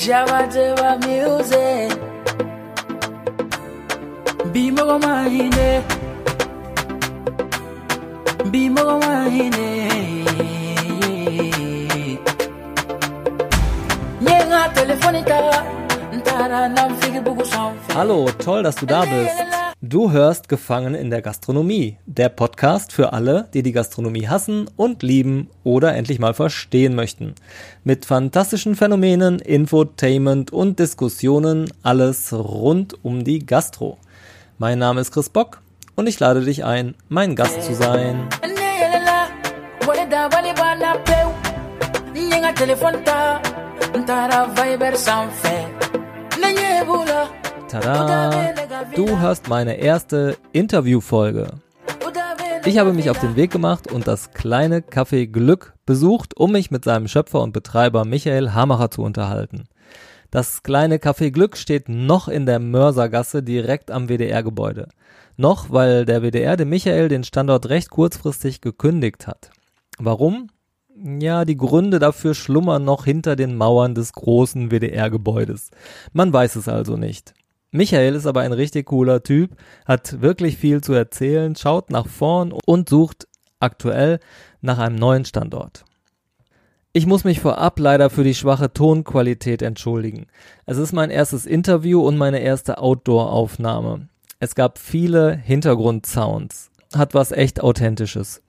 Java Java music. Nyenga telefonita. Ntara namfigi bugu sanfe. Hallo, toll, dass du da bist. Du hörst Gefangen in der Gastronomie, der Podcast für alle, die die Gastronomie hassen und lieben oder endlich mal verstehen möchten. Mit fantastischen Phänomenen, Infotainment und Diskussionen, alles rund um die Gastro. Mein Name ist Chris Bock und ich lade dich ein, mein Gast zu sein. Tada! Du hörst meine erste Interviewfolge. Ich habe mich auf den Weg gemacht und das kleine Café Glück besucht, um mich mit seinem Schöpfer und Betreiber Michael Hamacher zu unterhalten. Das kleine Café Glück steht noch in der Mörsergasse direkt am WDR-Gebäude. Noch, weil der WDR dem Michael den Standort recht kurzfristig gekündigt hat. Warum? Ja, die Gründe dafür schlummern noch hinter den Mauern des großen WDR-Gebäudes. Man weiß es also nicht. Michael ist aber ein richtig cooler Typ, hat wirklich viel zu erzählen, schaut nach vorn und sucht aktuell nach einem neuen Standort. Ich muss mich vorab leider für die schwache Tonqualität entschuldigen. Es ist mein erstes Interview und meine erste Outdoor-Aufnahme. Es gab viele Hintergrundsounds. Hat was echt Authentisches.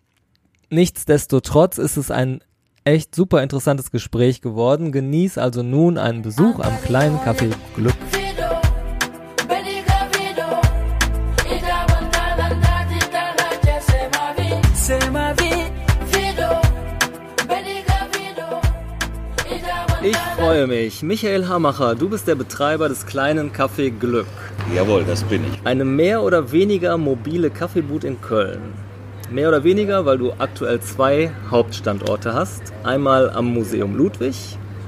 Nichtsdestotrotz ist es ein echt super interessantes Gespräch geworden. Genieß also nun einen Besuch am kleinen Café Glück. Ich freue mich. Michael Hamacher, du bist der Betreiber des kleinen Café Glück. Jawohl, das bin ich. Eine mehr oder weniger mobile Kaffeeboot in Köln. Mehr oder weniger, weil du aktuell zwei Hauptstandorte hast. Einmal am Museum Ludwig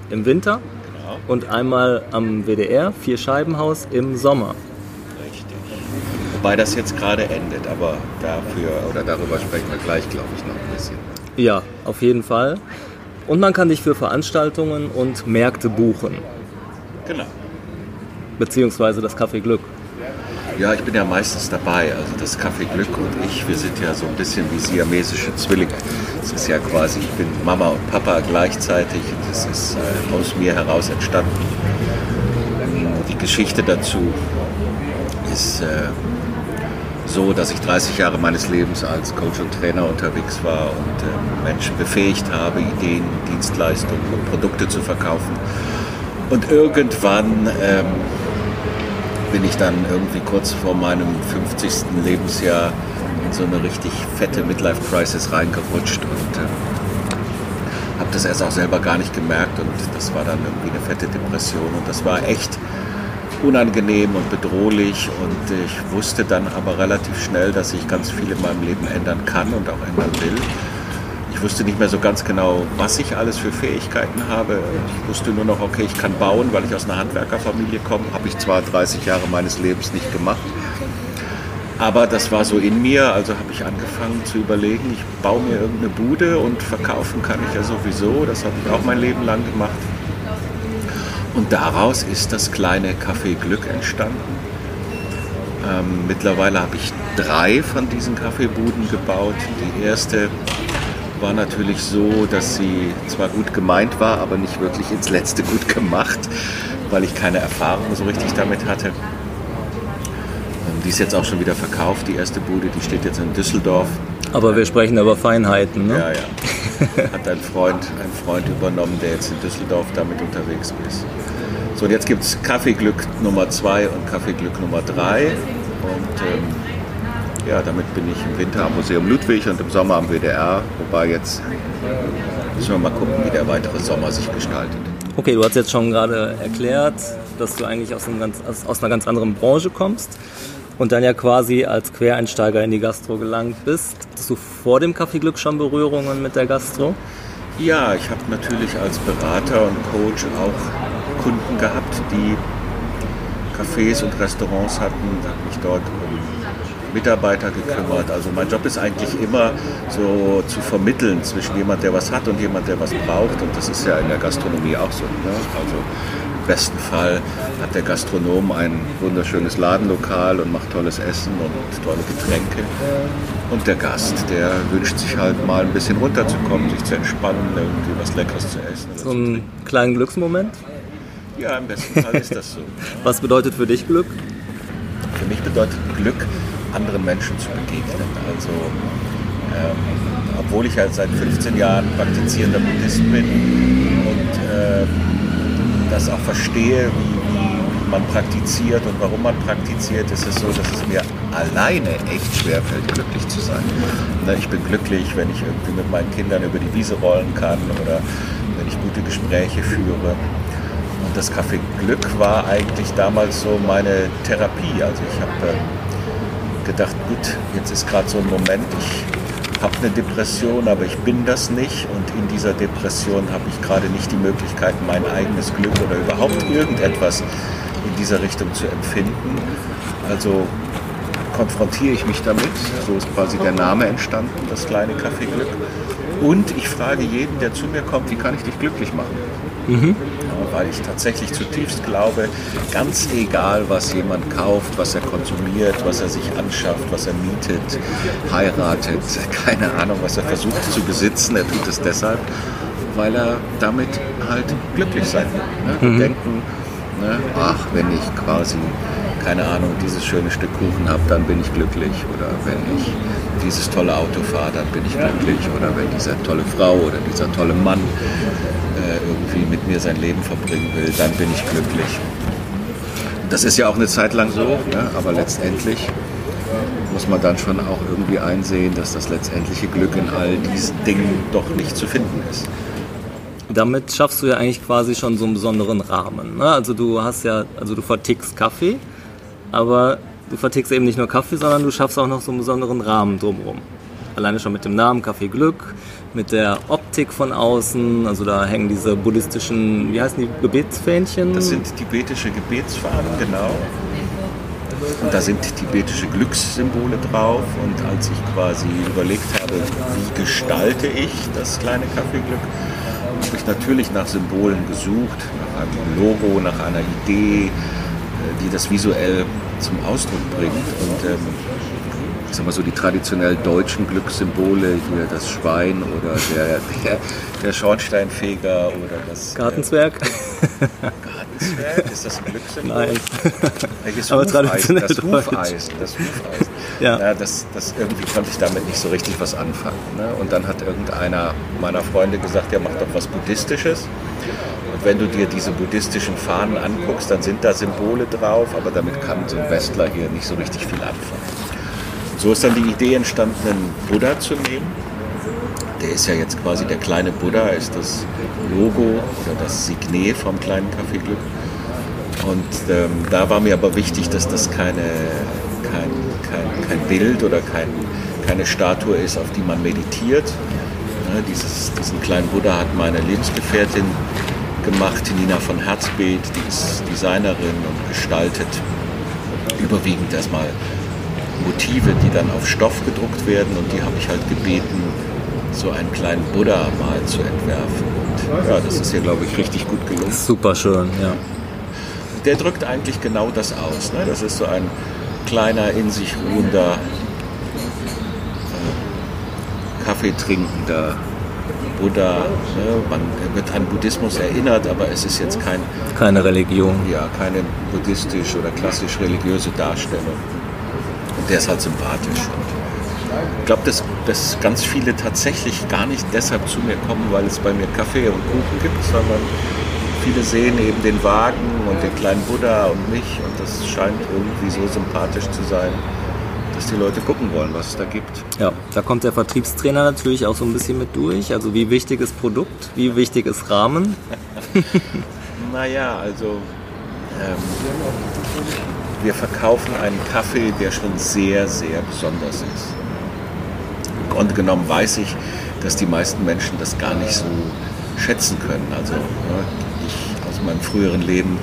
im Winter Genau. und einmal am WDR Vierscheibenhaus im Sommer. Richtig. Wobei das jetzt gerade endet, aber dafür oder darüber sprechen wir gleich, glaube ich, noch ein bisschen. Ja, auf jeden Fall. Und man kann dich für Veranstaltungen und Märkte buchen, Genau. beziehungsweise das Café Glück. Ja, ich bin ja meistens dabei. Also das Café Glück und ich, wir sind ja so ein bisschen wie siamesische Zwillinge. Es ist ja quasi, ich bin Mama und Papa gleichzeitig. Das ist äh, aus mir heraus entstanden. Die Geschichte dazu ist äh, so, dass ich 30 Jahre meines Lebens als Coach und Trainer unterwegs war und äh, Menschen befähigt habe, Ideen, Dienstleistungen und Produkte zu verkaufen. Und irgendwann ähm, bin ich dann irgendwie kurz vor meinem 50. Lebensjahr in so eine richtig fette Midlife-Crisis reingerutscht und äh, habe das erst auch selber gar nicht gemerkt und das war dann irgendwie eine fette Depression und das war echt unangenehm und bedrohlich und ich wusste dann aber relativ schnell, dass ich ganz viel in meinem Leben ändern kann und auch ändern will. Ich wusste nicht mehr so ganz genau, was ich alles für Fähigkeiten habe. Ich wusste nur noch, okay, ich kann bauen, weil ich aus einer Handwerkerfamilie komme. Habe ich zwar 30 Jahre meines Lebens nicht gemacht, aber das war so in mir. Also habe ich angefangen zu überlegen, ich baue mir irgendeine Bude und verkaufen kann ich ja sowieso. Das habe ich auch mein Leben lang gemacht. Und daraus ist das kleine Café Glück entstanden. Ähm, mittlerweile habe ich drei von diesen Kaffeebuden gebaut. Die erste war natürlich so, dass sie zwar gut gemeint war, aber nicht wirklich ins Letzte gut gemacht, weil ich keine Erfahrung so richtig damit hatte. Ähm, Die ist jetzt auch schon wieder verkauft, die erste Bude, die steht jetzt in Düsseldorf. Aber wir sprechen über Feinheiten, ne? Ja, ja. Hat ein Freund, ein Freund übernommen, der jetzt in Düsseldorf damit unterwegs ist. So, und jetzt gibt es Kaffeeglück Nummer 2 und Kaffeeglück Nummer 3. Und ähm, ja, damit bin ich im Winter am Museum Ludwig und im Sommer am WDR. Wobei jetzt müssen wir mal gucken, wie der weitere Sommer sich gestaltet. Okay, du hast jetzt schon gerade erklärt, dass du eigentlich aus, ganz, aus, aus einer ganz anderen Branche kommst und dann ja quasi als Quereinsteiger in die Gastro gelangt bist. Hattest du vor dem Café Glück schon Berührungen mit der Gastro? Ja, ich habe natürlich als Berater und Coach auch Kunden gehabt, die Cafés und Restaurants hatten, habe mich dort um Mitarbeiter gekümmert. Also mein Job ist eigentlich immer so zu vermitteln zwischen jemand, der was hat und jemand, der was braucht. Und das ist ja in der Gastronomie auch so. Ne? Also besten Fall hat der Gastronom ein wunderschönes Ladenlokal und macht tolles Essen und tolle Getränke. Und der Gast, der wünscht sich halt mal ein bisschen runterzukommen, sich zu entspannen, irgendwie was Leckeres zu essen. So einen kleinen Glücksmoment? Ja, im besten Fall ist das so. Was bedeutet für dich Glück? Für mich bedeutet Glück, anderen Menschen zu begegnen. Also, ähm, obwohl ich halt seit 15 Jahren praktizierender Buddhist bin und äh, das auch verstehe, wie, wie man praktiziert und warum man praktiziert, ist es so, dass es mir alleine echt schwerfällt, glücklich zu sein. Ich bin glücklich, wenn ich irgendwie mit meinen Kindern über die Wiese rollen kann oder wenn ich gute Gespräche führe. Und das Café Glück war eigentlich damals so meine Therapie. Also ich habe äh, gedacht, gut, jetzt ist gerade so ein Moment, ich habe eine Depression, aber ich bin das nicht. Und in dieser Depression habe ich gerade nicht die Möglichkeit, mein eigenes Glück oder überhaupt irgendetwas in dieser Richtung zu empfinden. Also konfrontiere ich mich damit. So ist quasi der Name entstanden, das kleine Café Glück. Und ich frage jeden, der zu mir kommt, wie kann ich dich glücklich machen? Mhm. Weil ich tatsächlich zutiefst glaube, ganz egal, was jemand kauft, was er konsumiert, was er sich anschafft, was er mietet, heiratet, keine Ahnung, was er versucht zu besitzen, er tut es deshalb, weil er damit halt glücklich sein will. Ne? Mhm. Denken, ne? ach, wenn ich quasi keine Ahnung, dieses schöne Stück Kuchen habe, dann bin ich glücklich. Oder wenn ich dieses tolle Auto fahre, dann bin ich glücklich. Oder wenn diese tolle Frau oder dieser tolle Mann äh, irgendwie mit mir sein Leben verbringen will, dann bin ich glücklich. Das ist ja auch eine Zeit lang so, ne? aber letztendlich muss man dann schon auch irgendwie einsehen, dass das letztendliche Glück in all diesen Dingen doch nicht zu finden ist damit schaffst du ja eigentlich quasi schon so einen besonderen Rahmen. Ne? Also du hast ja, also du vertickst Kaffee, aber du vertickst eben nicht nur Kaffee, sondern du schaffst auch noch so einen besonderen Rahmen drumherum. Alleine schon mit dem Namen Kaffee Glück, mit der Optik von außen, also da hängen diese buddhistischen, wie heißen die, Gebetsfähnchen? Das sind tibetische Gebetsfahnen, genau. Und da sind tibetische Glückssymbole drauf. Und als ich quasi überlegt habe, wie gestalte ich das kleine Kaffeeglück, habe ich natürlich nach Symbolen gesucht, nach einem Logo, nach einer Idee, die das visuell zum Ausdruck bringt. Und ähm, ich sag mal so die traditionell deutschen Glückssymbole, hier das Schwein oder der, der, der Schornsteinfeger oder das Gartenzwerg. Äh, Gartenzwerg? Ist das ein Glückssymbol? Nein. Welches Aber Hufeisen? Das Hufeisen. Das Hufeisen. Ja. ja das, das, irgendwie konnte ich damit nicht so richtig was anfangen. Ne? Und dann hat irgendeiner meiner Freunde gesagt, ja, mach doch was Buddhistisches wenn du dir diese buddhistischen Fahnen anguckst, dann sind da Symbole drauf, aber damit kann so ein Westler hier nicht so richtig viel anfangen. So ist dann die Idee entstanden, einen Buddha zu nehmen. Der ist ja jetzt quasi der kleine Buddha, ist das Logo oder das Signet vom kleinen Kaffeeglück. Und ähm, da war mir aber wichtig, dass das keine, kein, kein, kein Bild oder kein, keine Statue ist, auf die man meditiert. Ja, dieses, diesen kleinen Buddha hat meine Lebensgefährtin gemacht, Nina von Herzbeet, die ist Designerin und gestaltet überwiegend erstmal Motive, die dann auf Stoff gedruckt werden und die habe ich halt gebeten, so einen kleinen Buddha mal zu entwerfen. Und ja, das ist hier, glaube ich, richtig gut gelungen. Super schön, ja. Der drückt eigentlich genau das aus. Ne? Das ist so ein kleiner, in sich ruhender, äh, Kaffeetrinkender Buddha. Ne? Man wird an Buddhismus erinnert, aber es ist jetzt kein, keine Religion. Ja, keine buddhistisch oder klassisch religiöse Darstellung. Der ist halt sympathisch. Und ich glaube, dass, dass ganz viele tatsächlich gar nicht deshalb zu mir kommen, weil es bei mir Kaffee und Kuchen gibt, sondern viele sehen eben den Wagen und den kleinen Buddha und mich und das scheint irgendwie so sympathisch zu sein, dass die Leute gucken wollen, was es da gibt. Ja, da kommt der Vertriebstrainer natürlich auch so ein bisschen mit durch. Also wie wichtig ist Produkt, wie wichtig ist Rahmen? naja, also ähm, wir verkaufen einen Kaffee, der schon sehr, sehr besonders ist. Im Grunde genommen weiß ich, dass die meisten Menschen das gar nicht so schätzen können. Also ne, ich aus meinem früheren Leben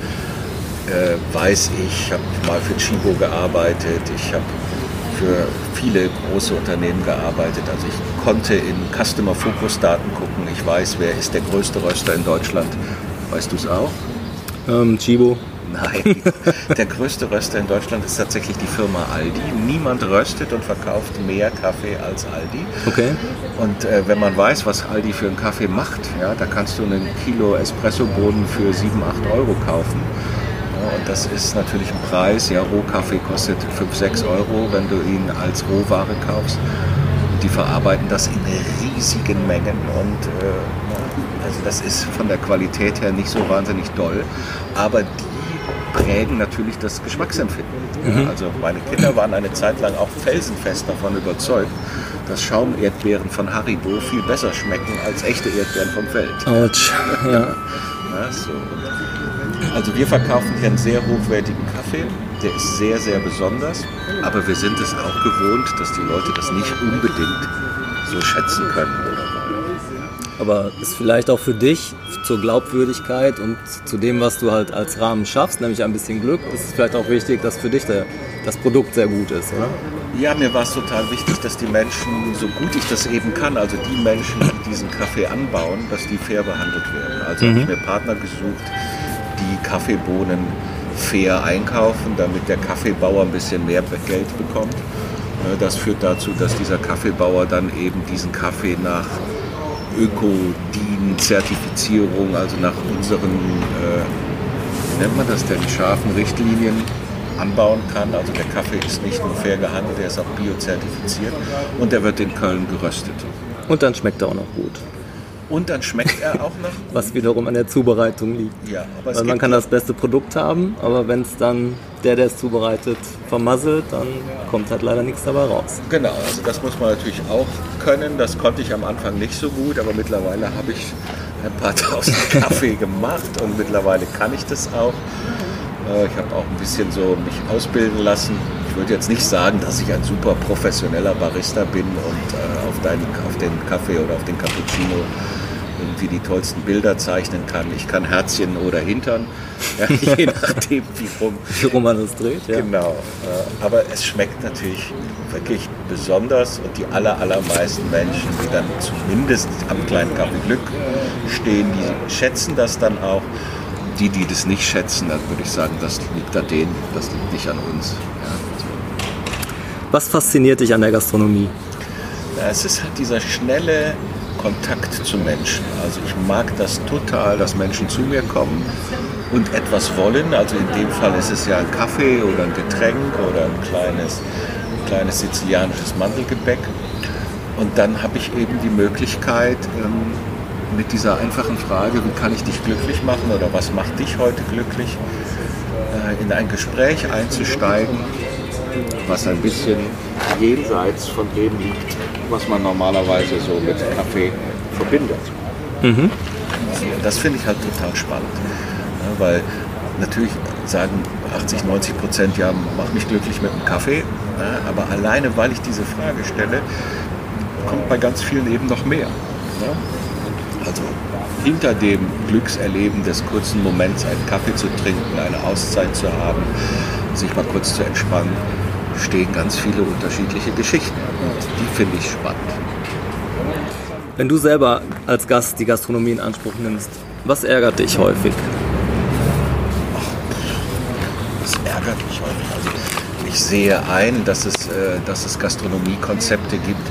äh, weiß ich, ich habe mal für Chibo gearbeitet, ich habe für viele große Unternehmen gearbeitet. Also ich konnte in Customer Focus Daten gucken. Ich weiß, wer ist der größte Röster in Deutschland. Weißt du es auch? Ähm, Chibo. Nein, der größte Röster in Deutschland ist tatsächlich die Firma Aldi. Niemand röstet und verkauft mehr Kaffee als Aldi. Okay. Und äh, wenn man weiß, was Aldi für einen Kaffee macht, ja, da kannst du einen Kilo Espressobohnen für 7, 8 Euro kaufen. Ja, und das ist natürlich ein Preis. Ja, Rohkaffee kostet 5, 6 Euro, wenn du ihn als Rohware kaufst. Und die verarbeiten das in riesigen Mengen und äh, also das ist von der Qualität her nicht so wahnsinnig doll. Aber die prägen natürlich das Geschmacksempfinden. Mhm. Also meine Kinder waren eine Zeit lang auch felsenfest davon überzeugt, dass Schaumerdbeeren von Haribo viel besser schmecken als echte Erdbeeren vom Feld. Autsch, ja. so. Also wir verkaufen hier einen sehr hochwertigen Kaffee, der ist sehr, sehr besonders, aber wir sind es auch gewohnt, dass die Leute das nicht unbedingt so schätzen können aber ist vielleicht auch für dich zur Glaubwürdigkeit und zu dem, was du halt als Rahmen schaffst, nämlich ein bisschen Glück, ist es vielleicht auch wichtig, dass für dich der, das Produkt sehr gut ist, oder? Ja, mir war es total wichtig, dass die Menschen, so gut ich das eben kann, also die Menschen, die diesen Kaffee anbauen, dass die fair behandelt werden. Also mhm. habe ich mir Partner gesucht, die Kaffeebohnen fair einkaufen, damit der Kaffeebauer ein bisschen mehr Geld bekommt. Das führt dazu, dass dieser Kaffeebauer dann eben diesen Kaffee nach Ökodin-Zertifizierung, also nach unseren, äh, wie nennt man das denn, scharfen Richtlinien anbauen kann. Also der Kaffee ist nicht nur fair gehandelt, er ist auch biozertifiziert und der wird in Köln geröstet. Und dann schmeckt er auch noch gut. Und dann schmeckt er auch noch. Was wiederum an der Zubereitung liegt. Ja, aber Weil man kann das beste Produkt haben, aber wenn es dann der, der es zubereitet, vermasselt, dann kommt halt leider nichts dabei raus. Genau, also das muss man natürlich auch können. Das konnte ich am Anfang nicht so gut, aber mittlerweile habe ich ein paar tausend Kaffee gemacht und mittlerweile kann ich das auch. Äh, ich habe auch ein bisschen so mich ausbilden lassen. Ich würde jetzt nicht sagen, dass ich ein super professioneller Barista bin und äh, auf, deinen, auf den Kaffee oder auf den Cappuccino irgendwie die tollsten Bilder zeichnen kann. Ich kann Herzchen oder Hintern, ja, je nachdem, wie rum, wie rum man es dreht. Ja. Genau. Äh, aber es schmeckt natürlich wirklich besonders und die aller, allermeisten Menschen, die dann zumindest am kleinen Kaffee Glück stehen, die schätzen das dann auch. Die, die das nicht schätzen, dann würde ich sagen, das liegt an denen, das liegt nicht an uns. Ja. Was fasziniert dich an der Gastronomie? Es ist halt dieser schnelle, Kontakt zu Menschen. Also ich mag das total, dass Menschen zu mir kommen und etwas wollen. Also in dem Fall ist es ja ein Kaffee oder ein Getränk oder ein kleines, ein kleines sizilianisches Mandelgebäck. Und dann habe ich eben die Möglichkeit, ähm, mit dieser einfachen Frage, wie kann ich dich glücklich machen oder was macht dich heute glücklich, äh, in ein Gespräch einzusteigen, was ein bisschen jenseits von dem liegt, was man normalerweise so mit Kaffee verbindet. Mhm. Das finde ich halt total spannend, ja, weil natürlich sagen 80, 90 Prozent, ja, mach mich glücklich mit einem Kaffee, ja, aber alleine, weil ich diese Frage stelle, kommt bei ganz vielen eben noch mehr. Ja. Also hinter dem Glückserleben des kurzen Moments einen Kaffee zu trinken, eine Auszeit zu haben, sich mal kurz zu entspannen, stehen ganz viele unterschiedliche Geschichten. Und die finde ich spannend. Wenn du selber als Gast die Gastronomie in Anspruch nimmst, was ärgert dich häufig? was ärgert mich häufig? Also ich sehe ein, dass es, äh, dass es Gastronomiekonzepte gibt,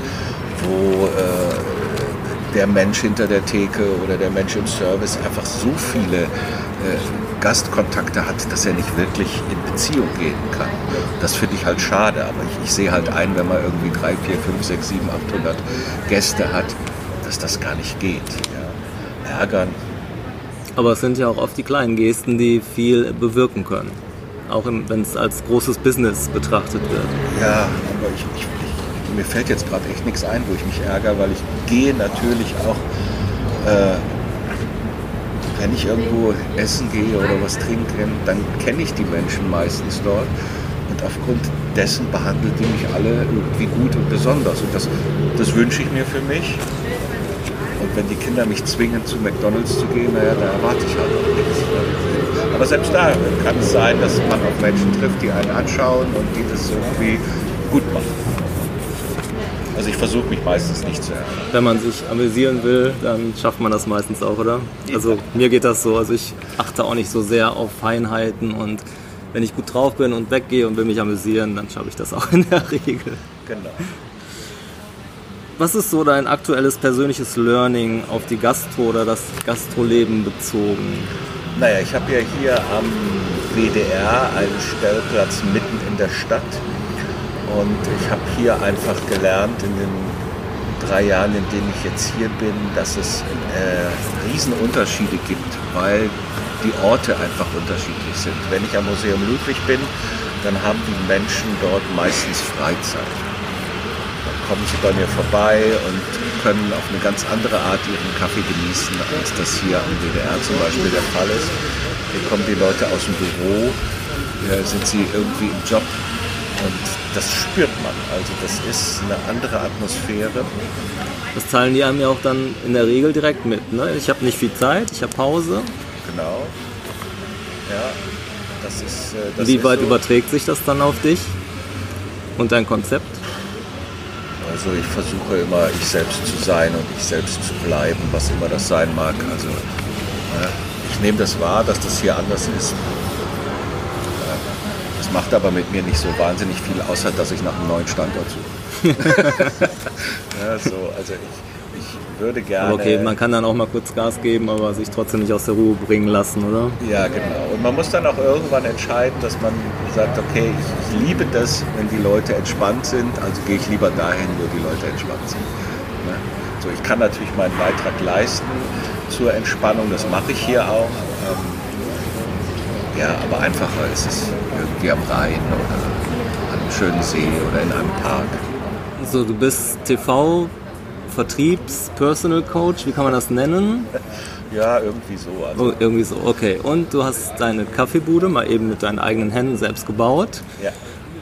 wo äh, der Mensch hinter der Theke oder der Mensch im Service einfach so viele Gastkontakte hat, dass er nicht wirklich in Beziehung gehen kann. Das finde ich halt schade, aber ich, ich, sehe halt ein, wenn man irgendwie 3, 4, 5, 6, 7, 800 Gäste hat, dass das gar nicht geht. Ja. Ärgern. Aber es sind ja auch oft die kleinen Gesten, die viel bewirken können. Auch wenn es als großes Business betrachtet wird. Ja, aber ich, ich, ich mir fällt jetzt gerade echt nichts ein, wo ich mich ärgere, weil ich gehe natürlich auch äh, wenn ich irgendwo essen gehe oder was trinken, dann kenne ich die Menschen meistens dort. Und aufgrund dessen behandeln die mich alle irgendwie gut und besonders. Und das, das wünsche ich mir für mich. Und wenn die Kinder mich zwingen, zu McDonalds zu gehen, naja, da erwarte ich halt auch nichts. Aber selbst da kann es sein, dass man auf Menschen trifft, die einen anschauen und die das irgendwie gut machen. Also ich versuche mich meistens nicht zu ärgern. Wenn man sich amüsieren will, dann schafft man das meistens auch, oder? Also mir geht das so. Also ich achte auch nicht so sehr auf Feinheiten und wenn ich gut drauf bin und weggehe und will mich amüsieren, dann schaffe ich das auch in der Regel. Genau. Was ist so dein aktuelles persönliches Learning auf die Gastro oder das Gastroleben bezogen? Naja, ich habe ja hier am WDR einen Stellplatz mitten in der Stadt und ich habe hier einfach gelernt in den drei Jahren, in denen ich jetzt hier bin, dass es äh, Riesenunterschiede gibt, weil die Orte einfach unterschiedlich sind. Wenn ich am Museum Ludwig bin, dann haben die Menschen dort meistens Freizeit kommen sie bei mir vorbei und können auf eine ganz andere Art ihren Kaffee genießen, als das hier am WDR zum Beispiel der Fall ist. Hier kommen die Leute aus dem Büro, sind sie irgendwie im Job und das spürt man. Also das ist eine andere Atmosphäre. Das zahlen die einem ja auch dann in der Regel direkt mit. Ne? Ich habe nicht viel Zeit, ich habe Pause. Genau. Ja, das ist. Äh, das Wie weit so. überträgt sich das dann auf dich und dein Konzept? Also ich versuche immer ich selbst zu sein und ich selbst zu bleiben, was immer das sein mag. Also äh, ich nehme das wahr, dass das hier anders ist. Das macht aber mit mir nicht so wahnsinnig viel, außer dass ich nach einem neuen Standort suche. ja, so, also ich, ich würde gerne. Aber okay, man kann dann auch mal kurz Gas geben, aber sich trotzdem nicht aus der Ruhe bringen lassen, oder? Ja, genau. Und man muss dann auch irgendwann entscheiden, dass man sagt, okay, ich, ich liebe das, wenn die Leute entspannt sind, also gehe ich lieber dahin, wo die Leute entspannt sind. Ne? So, ich kann natürlich meinen Beitrag leisten zur Entspannung, das mache ich hier auch. Ähm, ja, aber einfacher ist es irgendwie am Rhein oder an einem schönen See oder in einem Park. So, du bist TV, Vertriebs, Personal Coach, wie kann man das nennen? Ja, irgendwie so. Also, Oh, irgendwie so, okay. Und du hast deine Kaffeebude mal eben mit deinen eigenen Händen selbst gebaut ja.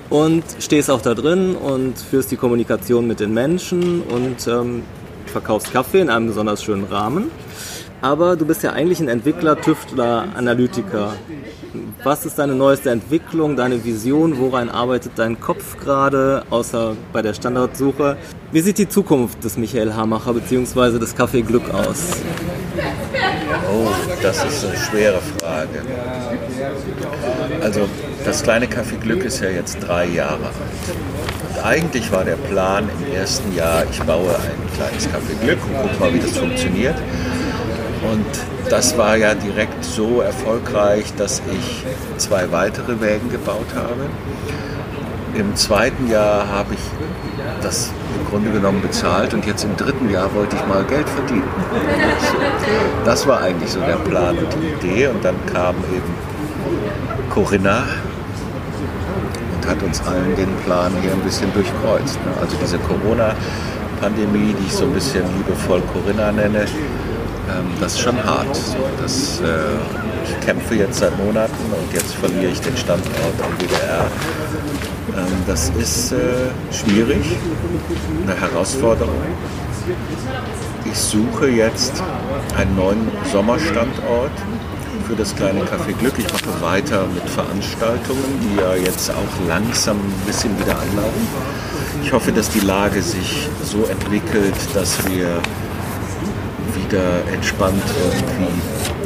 und stehst auch da drin und führst die Kommunikation mit den Menschen und ähm, verkaufst Kaffee in einem besonders schönen Rahmen. Aber du bist ja eigentlich ein Entwickler, Tüftler, Analytiker. Was ist deine neueste Entwicklung, deine Vision? Woran arbeitet dein Kopf gerade, außer bei der Standardsuche? Wie sieht die Zukunft des Michael Hamacher bzw. des Café Glück aus? Oh, das ist eine schwere Frage. Also, das kleine Café Glück ist ja jetzt drei Jahre alt. Und eigentlich war der Plan im ersten Jahr, ich baue ein kleines Café Glück und guck mal, wie das funktioniert. Und das war ja direkt so erfolgreich, dass ich zwei weitere Wägen gebaut habe. Im zweiten Jahr habe ich das im Grunde genommen bezahlt und jetzt im dritten Jahr wollte ich mal Geld verdienen. Das war eigentlich so der Plan und die Idee und dann kam eben Corinna und hat uns allen den Plan hier ein bisschen durchkreuzt. Also diese Corona-Pandemie, die ich so ein bisschen liebevoll Corinna nenne, das ist schon hart. Das, äh, ich kämpfe jetzt seit Monaten und jetzt verliere ich den Standort am WDR. Ähm, das ist äh, schwierig, eine Herausforderung. Ich suche jetzt einen neuen Sommerstandort für das kleine Café Glück. Ich mache weiter mit Veranstaltungen, die ja jetzt auch langsam ein bisschen wieder anlaufen. Ich hoffe, dass die Lage sich so entwickelt, dass wir wieder entspannt irgendwie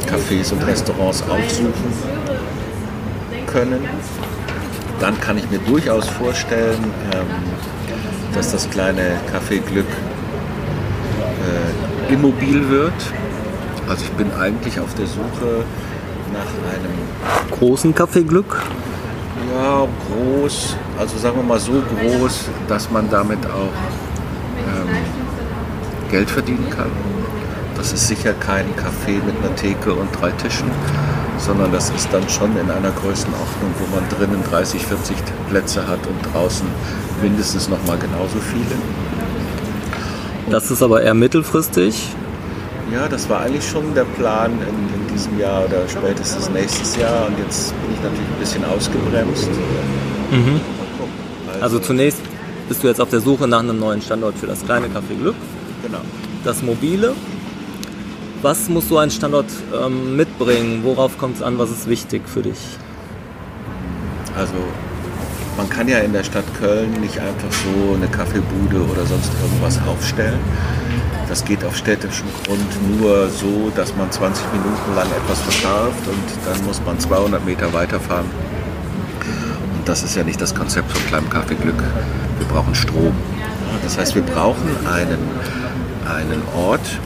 Cafés und Restaurants aufsuchen können. Dann kann ich mir durchaus vorstellen, ähm, dass das kleine Café Glück äh, immobil wird. Also ich bin eigentlich auf der Suche nach einem Großen Café Glück? ja, groß, also sagen wir mal so groß, dass man damit auch ähm, Geld verdienen kann. Das ist sicher kein Café mit einer Theke und drei Tischen, sondern das ist dann schon in einer Größenordnung, wo man drinnen 30, 40 Plätze hat und draußen mindestens noch mal genauso viele. Das ist aber eher mittelfristig. Ja, das war eigentlich schon der Plan in, in diesem Jahr oder spätestens nächstes Jahr und jetzt bin ich natürlich ein bisschen ausgebremst. Mal gucken. Also zunächst bist du jetzt auf der Suche nach einem neuen Standort für das kleine Café Glück, genau. das mobile. Was muss so ein Standort ähm, mitbringen? Worauf kommt es an? Was ist wichtig für dich? Also man kann ja in der Stadt Köln nicht einfach so eine Kaffeebude oder sonst irgendwas aufstellen. Das geht auf städtischem Grund nur so, dass man 20 Minuten lang etwas verkauft und dann muss man 200 Meter weiterfahren. Und das ist ja nicht das Konzept von kleinem Kaffeeglück. Wir brauchen Strom. Das heißt, wir brauchen einen, einen Ort,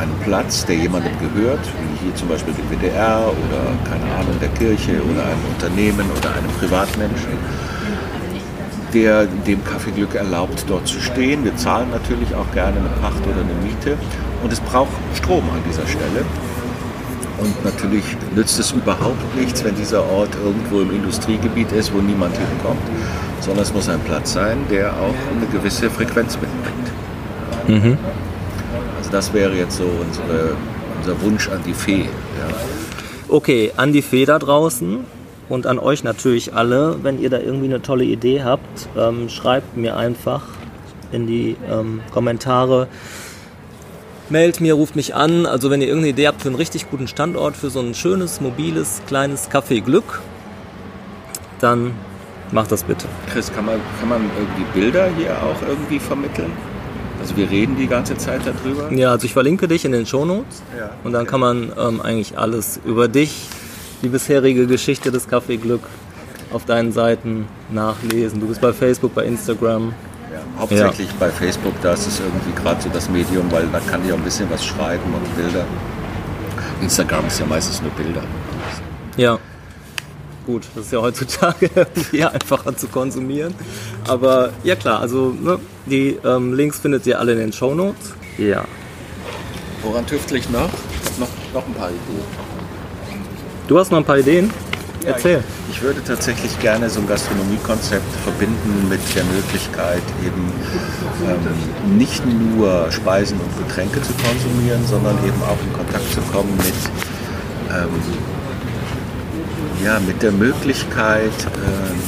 einen Platz, der jemandem gehört, wie hier zum Beispiel dem WDR oder keine Ahnung der Kirche oder einem Unternehmen oder einem Privatmenschen, der dem Kaffeeglück erlaubt, dort zu stehen. Wir zahlen natürlich auch gerne eine Pacht oder eine Miete und es braucht Strom an dieser Stelle. Und natürlich nützt es überhaupt nichts, wenn dieser Ort irgendwo im Industriegebiet ist, wo niemand hinkommt, sondern es muss ein Platz sein, der auch eine gewisse Frequenz mitbringt. Mhm. Also das wäre jetzt so unsere, unser Wunsch an die Fee. Ja. Okay, an die Fee da draußen und an euch natürlich alle, wenn ihr da irgendwie eine tolle Idee habt, ähm, schreibt mir einfach in die ähm, Kommentare. Meldet mir, ruft mich an. Also wenn ihr irgendeine Idee habt für einen richtig guten Standort, für so ein schönes, mobiles, kleines Café Glück, dann macht das bitte. Chris, kann man, kann man irgendwie Bilder hier auch irgendwie vermitteln? Also wir reden die ganze Zeit darüber. Ja, also ich verlinke dich in den Shownotes Ja, und dann okay. kann man ähm, eigentlich alles über dich, die bisherige Geschichte des Café Glück auf deinen Seiten nachlesen. Du bist bei Facebook, bei Instagram. Ja, hauptsächlich bei Facebook, da ist es irgendwie gerade so das Medium, weil da kann ich auch ein bisschen was schreiben und Bilder. Instagram ist ja meistens nur Bilder. Ja. Gut, das ist ja heutzutage irgendwie einfacher zu konsumieren. Aber ja klar, also ne, die ähm, Links findet ihr alle in den Shownotes. Ja. Woran tüftel ich noch? Ich noch, noch ein paar Ideen. Du hast noch ein paar Ideen? Ja, Erzähl. Ich, ich würde tatsächlich gerne so ein Gastronomiekonzept verbinden mit der Möglichkeit, eben ähm, nicht nur Speisen und Getränke zu konsumieren, sondern eben auch in Kontakt zu kommen mit, ähm, ja, mit der Möglichkeit, ähm,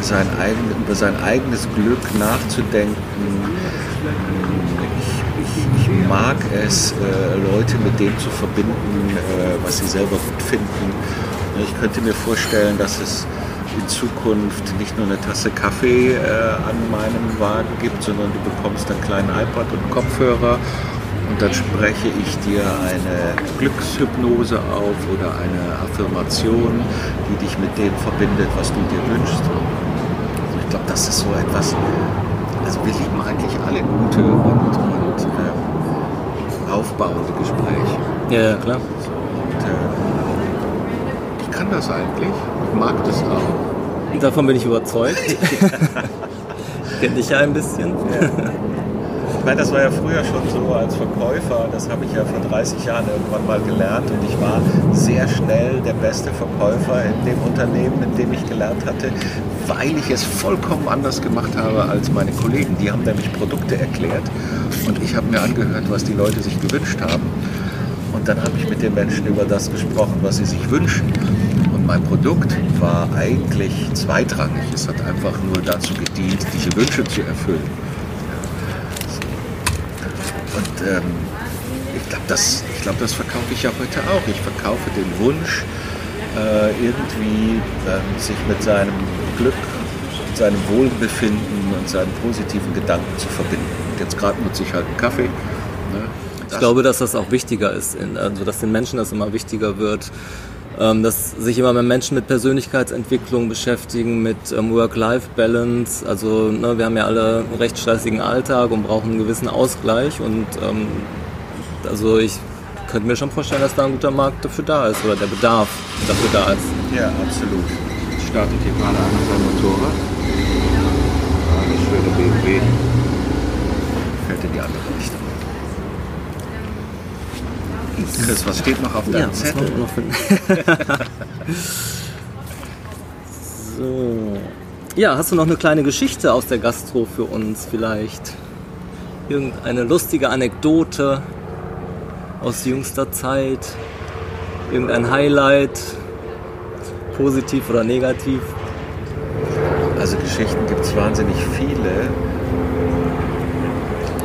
sein eigen, über sein eigenes Glück nachzudenken. Ich, ich, ich mag es, äh, Leute mit dem zu verbinden, äh, was sie selber gut finden. Ich könnte mir vorstellen, dass es in Zukunft nicht nur eine Tasse Kaffee äh, an meinem Wagen gibt, sondern du bekommst einen kleinen iPad und einen Kopfhörer und dann spreche ich dir eine Glückshypnose auf oder eine Affirmation, die dich mit dem verbindet, was du dir wünschst. Also ich glaube, das ist so etwas, also wir lieben eigentlich alle gute und, und äh, aufbauende Gespräche. Ja, ja, klar. Und, äh, ich kann das eigentlich, ich mag das auch. Davon bin ich überzeugt. ich kenne dich ja ein bisschen. Ich meine, das war ja früher schon so als Verkäufer, das habe ich ja vor 30 Jahren irgendwann mal gelernt und ich war sehr schnell der beste Verkäufer in dem Unternehmen, in dem ich gelernt hatte, weil ich es vollkommen anders gemacht habe als meine Kollegen. Die haben nämlich Produkte erklärt und ich habe mir angehört, was die Leute sich gewünscht haben. Und dann habe ich mit den Menschen über das gesprochen, was sie sich wünschen. Und mein Produkt war eigentlich zweitrangig. Es hat einfach nur dazu gedient, diese Wünsche zu erfüllen. Und ähm, ich glaube, das, glaub, das verkaufe ich ja heute auch. Ich verkaufe den Wunsch, äh, irgendwie ähm, sich mit seinem Glück, mit seinem Wohlbefinden und seinen positiven Gedanken zu verbinden. Und jetzt gerade nutze ich halt einen Kaffee. Ne? Ich glaube, dass das auch wichtiger ist, also dass den Menschen das immer wichtiger wird, ähm, dass sich immer mehr Menschen mit Persönlichkeitsentwicklung beschäftigen, mit ähm, Work-Life-Balance. Also ne, wir haben ja alle einen recht stressigen Alltag und brauchen einen gewissen Ausgleich und ähm, also ich könnte mir schon vorstellen, dass da ein guter Markt dafür da ist oder der Bedarf dafür da ist. Ja, absolut. Jetzt startet hier gerade einer sein Motorrad. Ah, das schöne BMW. Fährt in die andere Richtung. Chris, was steht noch auf deinem was Zettel? so. Ja, hast du noch eine kleine Geschichte aus der Gastro für uns vielleicht? Irgendeine lustige Anekdote aus jüngster Zeit? Irgendein Highlight? Positiv oder negativ? Also Geschichten gibt es wahnsinnig viele.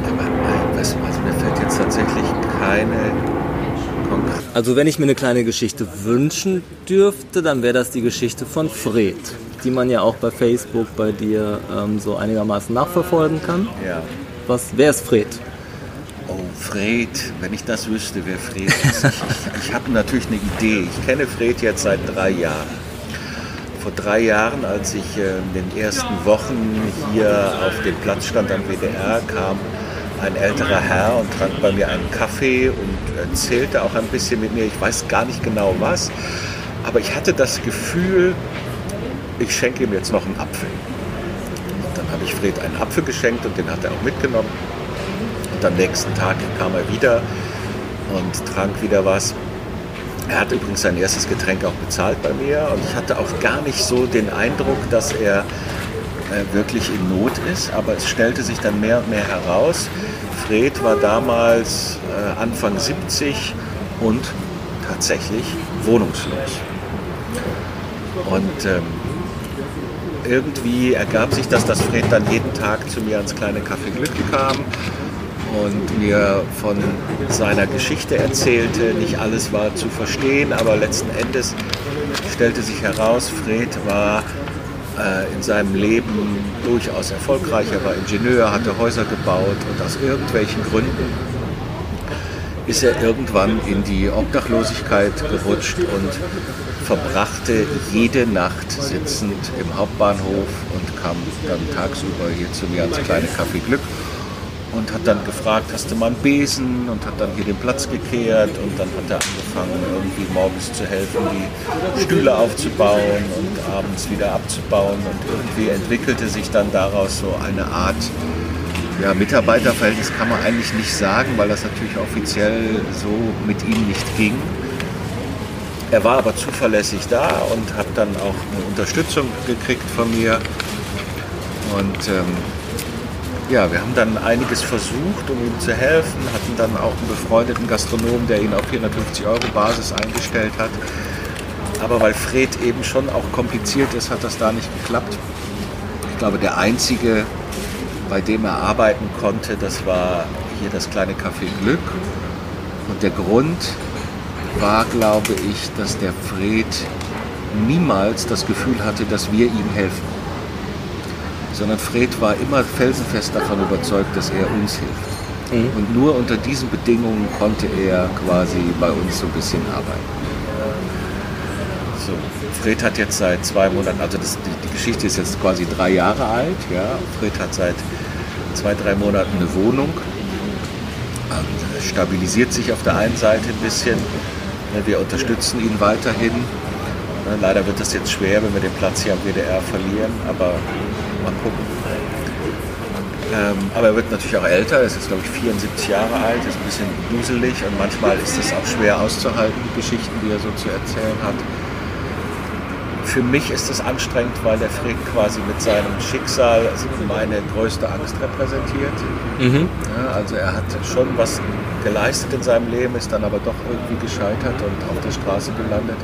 Aber nein, was, also mir fällt jetzt tatsächlich keine. Also wenn ich mir eine kleine Geschichte wünschen dürfte, dann wäre das die Geschichte von Fred, die man ja auch bei Facebook bei dir ähm, so einigermaßen nachverfolgen kann. Ja. Was, wer ist Fred? Oh, Fred, wenn ich das wüsste, wer Fred ist. Ich, ich, ich habe natürlich eine Idee. Ich kenne Fred jetzt seit drei Jahren. Vor drei Jahren, als ich in den ersten Wochen hier auf dem Platz stand am WDR, kam ein älterer Herr und trank bei mir einen Kaffee und erzählte auch ein bisschen mit mir. Ich weiß gar nicht genau was, aber ich hatte das Gefühl, ich schenke ihm jetzt noch einen Apfel. Und dann habe ich Fred einen Apfel geschenkt und den hat er auch mitgenommen. Und am nächsten Tag kam er wieder und trank wieder was. Er hat übrigens sein erstes Getränk auch bezahlt bei mir und ich hatte auch gar nicht so den Eindruck, dass er äh, wirklich in Not ist, aber es stellte sich dann mehr und mehr heraus. Fred war damals äh, Anfang 70 und tatsächlich wohnungslos. Und ähm, irgendwie ergab sich das, dass Fred dann jeden Tag zu mir ans kleine Café Glück kam und mir von seiner Geschichte erzählte. Nicht alles war zu verstehen, aber letzten Endes stellte sich heraus, Fred war äh, in seinem Leben durchaus erfolgreich. Er war Ingenieur, hatte Häuser gebaut und aus irgendwelchen Gründen ist er irgendwann in die Obdachlosigkeit gerutscht und verbrachte jede Nacht sitzend im Hauptbahnhof und kam dann tagsüber hier zu mir ans kleine Café Glück und hat dann gefragt, hast du mal einen Besen und hat dann hier den Platz gekehrt und dann hat er angefangen, irgendwie morgens zu helfen, die Stühle aufzubauen und abends wieder abzubauen und irgendwie entwickelte sich dann daraus so eine Art ja, Mitarbeiterverhältnis kann man eigentlich nicht sagen, weil das natürlich offiziell so mit ihm nicht ging. Er war aber zuverlässig da und hat dann auch eine Unterstützung gekriegt von mir. Und ähm, ja, wir haben dann einiges versucht, um ihm zu helfen, hatten dann auch einen befreundeten Gastronomen, der ihn auf 450 Euro Basis eingestellt hat. Aber weil Fred eben schon auch kompliziert ist, hat das da nicht geklappt. Ich glaube, der einzige, bei dem er arbeiten konnte, das war hier das kleine Café Glück. Und der Grund war, glaube ich, dass der Fred niemals das Gefühl hatte, dass wir ihm helfen sondern Fred war immer felsenfest davon überzeugt, dass er uns hilft. Mhm. Und nur unter diesen Bedingungen konnte er quasi bei uns so ein bisschen arbeiten. So, Fred hat jetzt seit zwei Monaten, also das, die, die, Geschichte ist jetzt quasi drei Jahre alt. Ja. Fred hat seit zwei, drei Monaten eine Wohnung, und stabilisiert sich auf der einen Seite ein bisschen. Wir unterstützen ihn weiterhin. Leider wird das jetzt schwer, wenn wir den Platz hier am WDR verlieren, aber mal gucken. Ähm, aber er wird natürlich auch älter, er ist jetzt glaube ich 74 Jahre alt, ist ein bisschen duselig und manchmal ist es auch schwer auszuhalten, die Geschichten, die er so zu erzählen hat. Für mich ist es anstrengend, weil der Fred quasi mit seinem Schicksal meine größte Angst repräsentiert. Mhm. Ja, also er hat schon was geleistet in seinem Leben, ist dann aber doch irgendwie gescheitert und auf der Straße gelandet.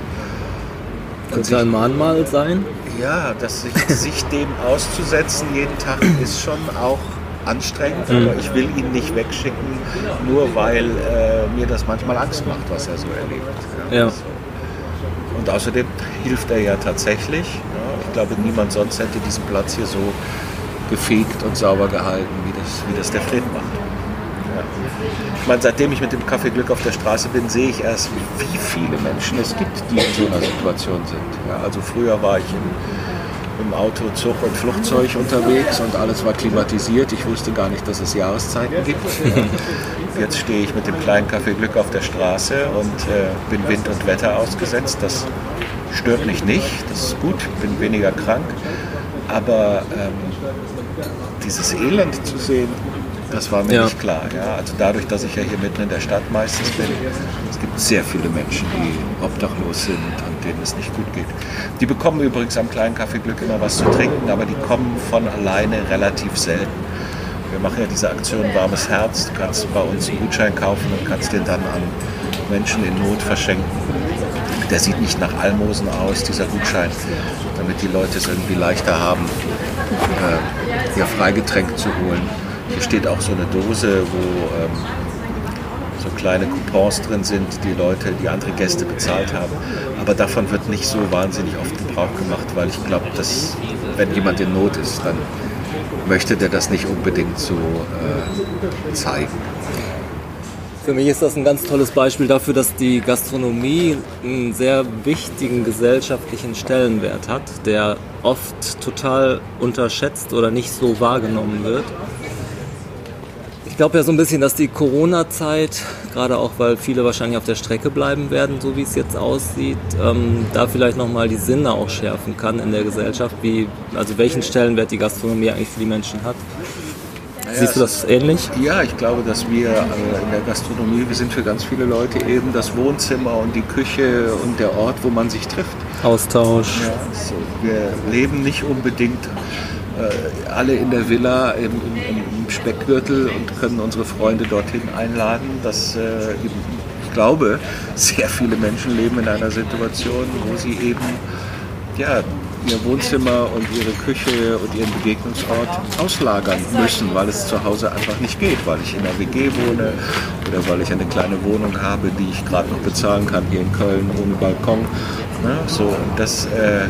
Könnte ein Mahnmal sein? Ja, das sich, sich dem auszusetzen jeden Tag ist schon auch anstrengend, mhm. aber ich will ihn nicht wegschicken, nur weil äh, mir das manchmal Angst macht, was er so erlebt. Ja. ja. Und außerdem hilft er ja tatsächlich. Ja. Ich glaube, niemand sonst hätte diesen Platz hier so gefegt und sauber gehalten, wie das, wie das der Fred macht. Ich meine, seitdem ich mit dem Kaffee Glück auf der Straße bin, sehe ich erst, wie viele Menschen es gibt, die in so einer Situation sind. Ja, also früher war ich im, im Auto, Zug und Flugzeug unterwegs und alles war klimatisiert. Ich wusste gar nicht, dass es Jahreszeiten gibt. Jetzt stehe ich mit dem kleinen Kaffee Glück auf der Straße und äh, bin Wind und Wetter ausgesetzt. Das stört mich nicht, das ist gut, bin weniger krank. Aber ähm, dieses Elend zu sehen, das war mir ja. nicht klar. Ja. Also dadurch, dass ich ja hier mitten in der Stadt meistens bin, es gibt sehr viele Menschen, die obdachlos sind und denen es nicht gut geht. Die bekommen übrigens am kleinen Café Glück immer was zu trinken, aber die kommen von alleine relativ selten. Wir machen ja diese Aktion Warmes Herz. Du kannst bei uns einen Gutschein kaufen und kannst den dann an Menschen in Not verschenken. Der sieht nicht nach Almosen aus, dieser Gutschein, damit die Leute es irgendwie leichter haben, äh, ihr Freigetränk zu holen. Hier steht auch so eine Dose, wo ähm, so kleine Coupons drin sind, die Leute, die andere Gäste bezahlt haben. Aber davon wird nicht so wahnsinnig oft Gebrauch gemacht, weil ich glaube, dass wenn jemand in Not ist, dann möchte der das nicht unbedingt so äh, zeigen. Für mich ist das ein ganz tolles Beispiel dafür, dass die Gastronomie einen sehr wichtigen gesellschaftlichen Stellenwert hat, der oft total unterschätzt oder nicht so wahrgenommen wird. Ich glaube ja so ein bisschen, dass die Corona-Zeit, gerade auch weil viele wahrscheinlich auf der Strecke bleiben werden, so wie es jetzt aussieht, ähm, da vielleicht nochmal die Sinne auch schärfen kann in der Gesellschaft, wie, also welchen Stellenwert die Gastronomie eigentlich für die Menschen hat. Siehst du das ähnlich? Ja, ich glaube, dass wir äh, in der Gastronomie, wir sind für ganz viele Leute eben das Wohnzimmer und die Küche und der Ort, wo man sich trifft. Austausch. Ja, so. Wir leben nicht unbedingt äh, alle in der Villa im, im, im, Speckgürtel und können unsere Freunde dorthin einladen. Das, äh, ich glaube, sehr viele Menschen leben in einer Situation, wo sie eben ja, ihr Wohnzimmer und ihre Küche und ihren Begegnungsort auslagern müssen, weil es zu Hause einfach nicht geht, weil ich in einer WG wohne oder weil ich eine kleine Wohnung habe, die ich gerade noch bezahlen kann hier in Köln ohne Balkon. Ne? So, und das, äh,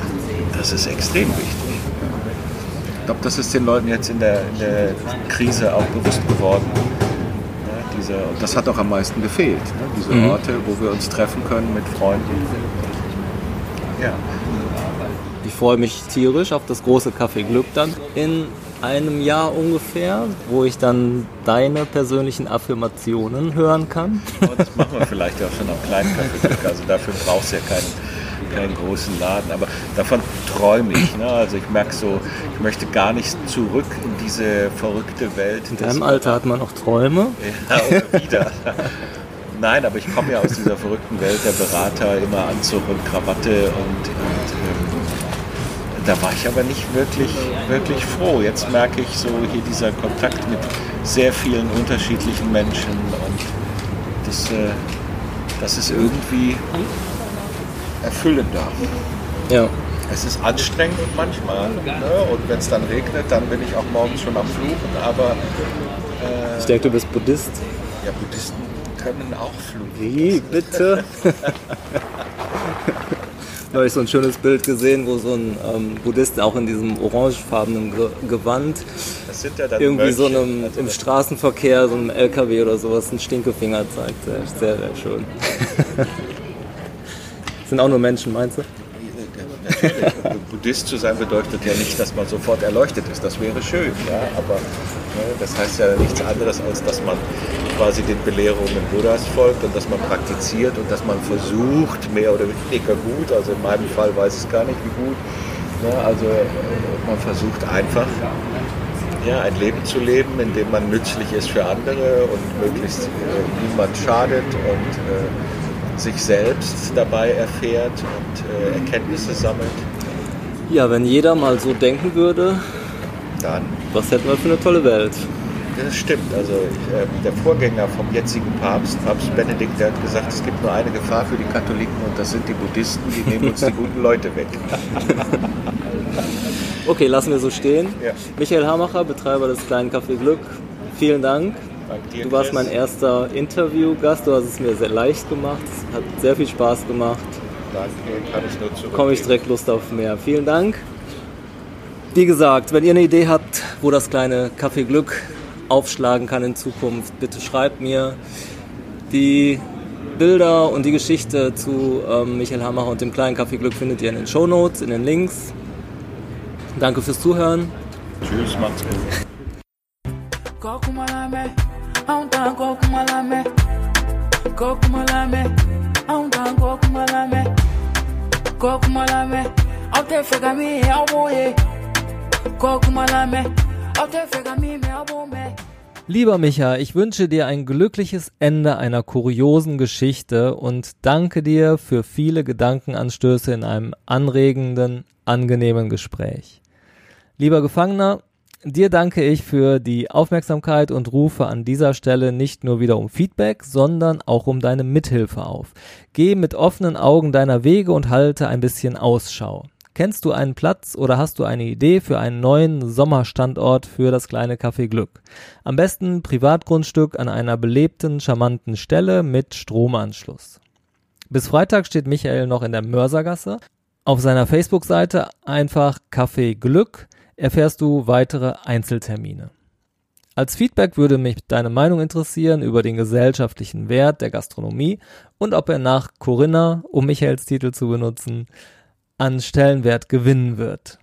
das ist extrem wichtig. Ich glaube, das ist den Leuten jetzt in der, in der Krise auch bewusst geworden. Ja, diese, und das hat auch am meisten gefehlt. Ne? Diese mhm. Orte, wo wir uns treffen können mit Freunden. Ja. Ich freue mich tierisch auf das große Café Glück dann in einem Jahr ungefähr, wo ich dann deine persönlichen Affirmationen hören kann. Oh, das machen wir vielleicht auch schon am kleinen Café Glück. Also dafür brauchst du ja keinen keinen großen Laden, aber davon träume ich. Ne? Also ich merke so, ich möchte gar nicht zurück in diese verrückte Welt. In deinem Alter hat man auch Träume? Ja, wieder. Nein, aber ich komme ja aus dieser verrückten Welt der Berater, immer Anzug und Krawatte und, und ähm, da war ich aber nicht wirklich, wirklich froh. Jetzt merke ich so hier dieser Kontakt mit sehr vielen unterschiedlichen Menschen und das, äh, das ist irgendwie erfüllender. Ja. Es ist anstrengend manchmal ne? und wenn es dann regnet, dann bin ich auch morgens schon am Fluchen, aber... Äh, ich denke, du bist Buddhist. Ja, Buddhisten können auch fluchen. Wie, bitte? habe ich so ein schönes Bild gesehen, wo so ein ähm, Buddhist auch in diesem orangefarbenen Ge Gewand ja irgendwie Mönche, so einem im Straßenverkehr, so einem LKW oder sowas, einen Stinkefinger zeigt. Sehr, sehr schön. sind auch nur Menschen, meinst du? Buddhist zu sein bedeutet ja nicht, dass man sofort erleuchtet ist. Das wäre schön, ja. Aber ne, das heißt ja nichts anderes, als dass man quasi den Belehrungen Buddhas folgt und dass man praktiziert und dass man versucht, mehr oder weniger gut, also in meinem Fall weiß ich gar nicht, wie gut, ne, also äh, man versucht einfach ja, ein Leben zu leben, in dem man nützlich ist für andere und möglichst äh, niemand schadet und äh, sich selbst dabei erfährt und äh, Erkenntnisse sammelt. Ja, wenn jeder mal so denken würde, dann. Was hätten wir für eine tolle Welt? Das stimmt. Also ich, äh, der Vorgänger vom jetzigen Papst, Papst Benedikt, der hat gesagt, es gibt nur eine Gefahr für die Katholiken und das sind die Buddhisten, die nehmen uns die guten Leute weg. okay, lassen wir so stehen. Ja. Michael Hamacher, Betreiber des kleinen Café Glück, vielen Dank. Du warst mein erster Interviewgast, du hast es mir sehr leicht gemacht, es hat sehr viel Spaß gemacht. Danke, kann ich nur zurück. Komme ich direkt Lust auf mehr. Vielen Dank. Wie gesagt, wenn ihr eine Idee habt, wo das kleine Café Glück aufschlagen kann in Zukunft, bitte schreibt mir. Die Bilder und die Geschichte zu ähm, Michael Hammacher und dem kleinen Café Glück findet ihr in den Show Notes, in den Links. Danke fürs Zuhören. Tschüss, macht's gut. Lieber Micha, ich wünsche dir ein glückliches Ende einer kuriosen Geschichte und danke dir für viele Gedankenanstöße in einem anregenden, angenehmen Gespräch. Lieber Gefangener, Dir danke ich für die Aufmerksamkeit und rufe an dieser Stelle nicht nur wieder um Feedback, sondern auch um deine Mithilfe auf. Geh mit offenen Augen deiner Wege und halte ein bisschen Ausschau. Kennst du einen Platz oder hast du eine Idee für einen neuen Sommerstandort für das kleine Café Glück? Am besten Privatgrundstück an einer belebten, charmanten Stelle mit Stromanschluss. Bis Freitag steht Michael noch in der Mörsergasse. Auf seiner Facebook-Seite einfach Café Glück erfährst du weitere Einzeltermine. Als Feedback würde mich deine Meinung interessieren über den gesellschaftlichen Wert der Gastronomie und ob er nach Corinna, um Michaels Titel zu benutzen, an Stellenwert gewinnen wird.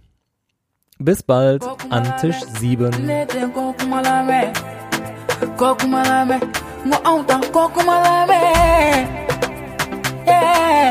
Bis bald an Tisch 7. Yeah.